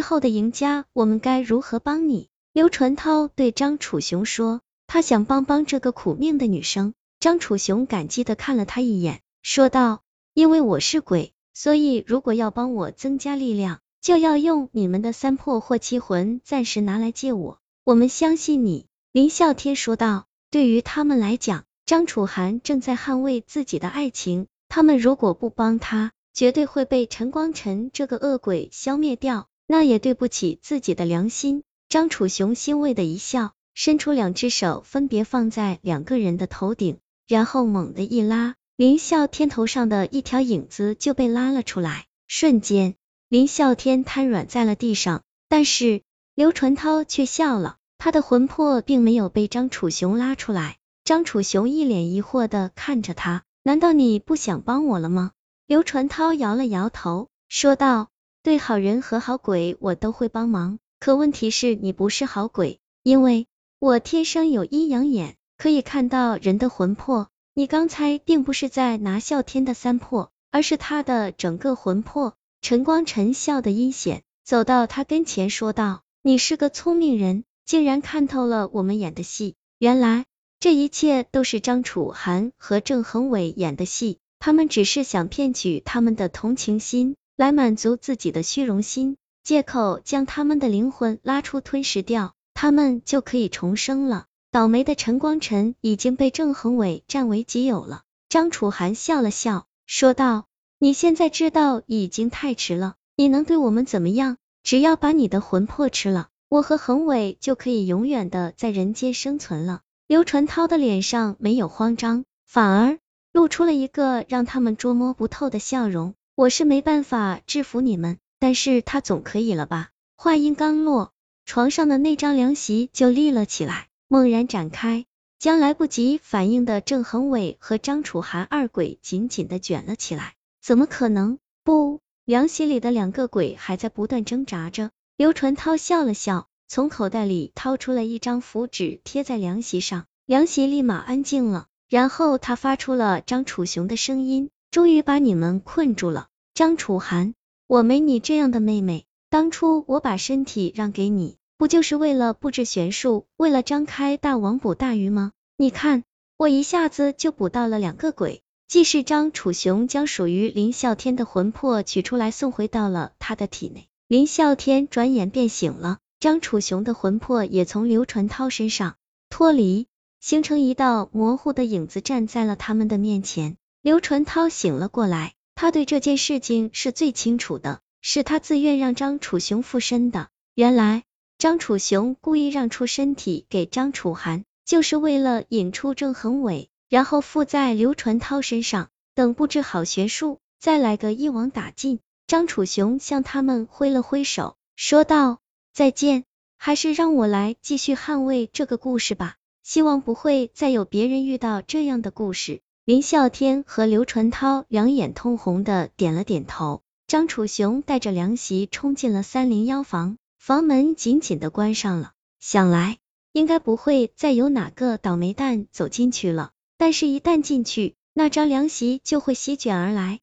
后的赢家，我们该如何帮你？刘传涛对张楚雄说，他想帮帮这个苦命的女生。张楚雄感激的看了他一眼，说道：“因为我是鬼，所以如果要帮我增加力量，就要用你们的三魄或七魂，暂时拿来借我。我们相信你。”林啸天说道：“对于他们来讲，张楚涵正在捍卫自己的爱情，他们如果不帮他，绝对会被陈光晨这个恶鬼消灭掉，那也对不起自己的良心。”张楚雄欣慰的一笑，伸出两只手，分别放在两个人的头顶，然后猛地一拉，林啸天头上的一条影子就被拉了出来。瞬间，林啸天瘫软在了地上。但是刘传涛却笑了，他的魂魄并没有被张楚雄拉出来。张楚雄一脸疑惑的看着他，难道你不想帮我了吗？刘传涛摇了摇头，说道：对好人和好鬼，我都会帮忙。可问题是，你不是好鬼，因为我天生有阴阳眼，可以看到人的魂魄。你刚才并不是在拿啸天的三魄，而是他的整个魂魄。陈光晨笑得阴险，走到他跟前说道：“你是个聪明人，竟然看透了我们演的戏。原来这一切都是张楚涵和郑恒伟演的戏，他们只是想骗取他们的同情心，来满足自己的虚荣心。”借口将他们的灵魂拉出吞噬掉，他们就可以重生了。倒霉的陈光晨已经被郑恒伟占为己有了。张楚涵笑了笑，说道：“你现在知道已经太迟了，你能对我们怎么样？只要把你的魂魄吃了，我和恒伟就可以永远的在人间生存了。”刘传涛的脸上没有慌张，反而露出了一个让他们捉摸不透的笑容。我是没办法制服你们。但是他总可以了吧？话音刚落，床上的那张凉席就立了起来，猛然展开，将来不及反应的郑恒伟和张楚涵二鬼紧紧的卷了起来。怎么可能？不，凉席里的两个鬼还在不断挣扎着。刘传涛笑了笑，从口袋里掏出了一张符纸，贴在凉席上，凉席立马安静了。然后他发出了张楚雄的声音：“终于把你们困住了，张楚涵。”我没你这样的妹妹，当初我把身体让给你，不就是为了布置玄术，为了张开大网捕大鱼吗？你看，我一下子就捕到了两个鬼。既是张楚雄将属于林啸天的魂魄取出来，送回到了他的体内，林啸天转眼便醒了，张楚雄的魂魄也从刘传涛身上脱离，形成一道模糊的影子，站在了他们的面前。刘传涛醒了过来。他对这件事情是最清楚的，是他自愿让张楚雄附身的。原来张楚雄故意让出身体给张楚涵，就是为了引出郑恒伟，然后附在刘传涛身上，等布置好玄术，再来个一网打尽。张楚雄向他们挥了挥手，说道：“再见，还是让我来继续捍卫这个故事吧，希望不会再有别人遇到这样的故事。”林啸天和刘传涛两眼通红的点了点头，张楚雄带着凉席冲进了三零幺房，房门紧紧的关上了。想来应该不会再有哪个倒霉蛋走进去了，但是，一旦进去，那张凉席就会席卷而来。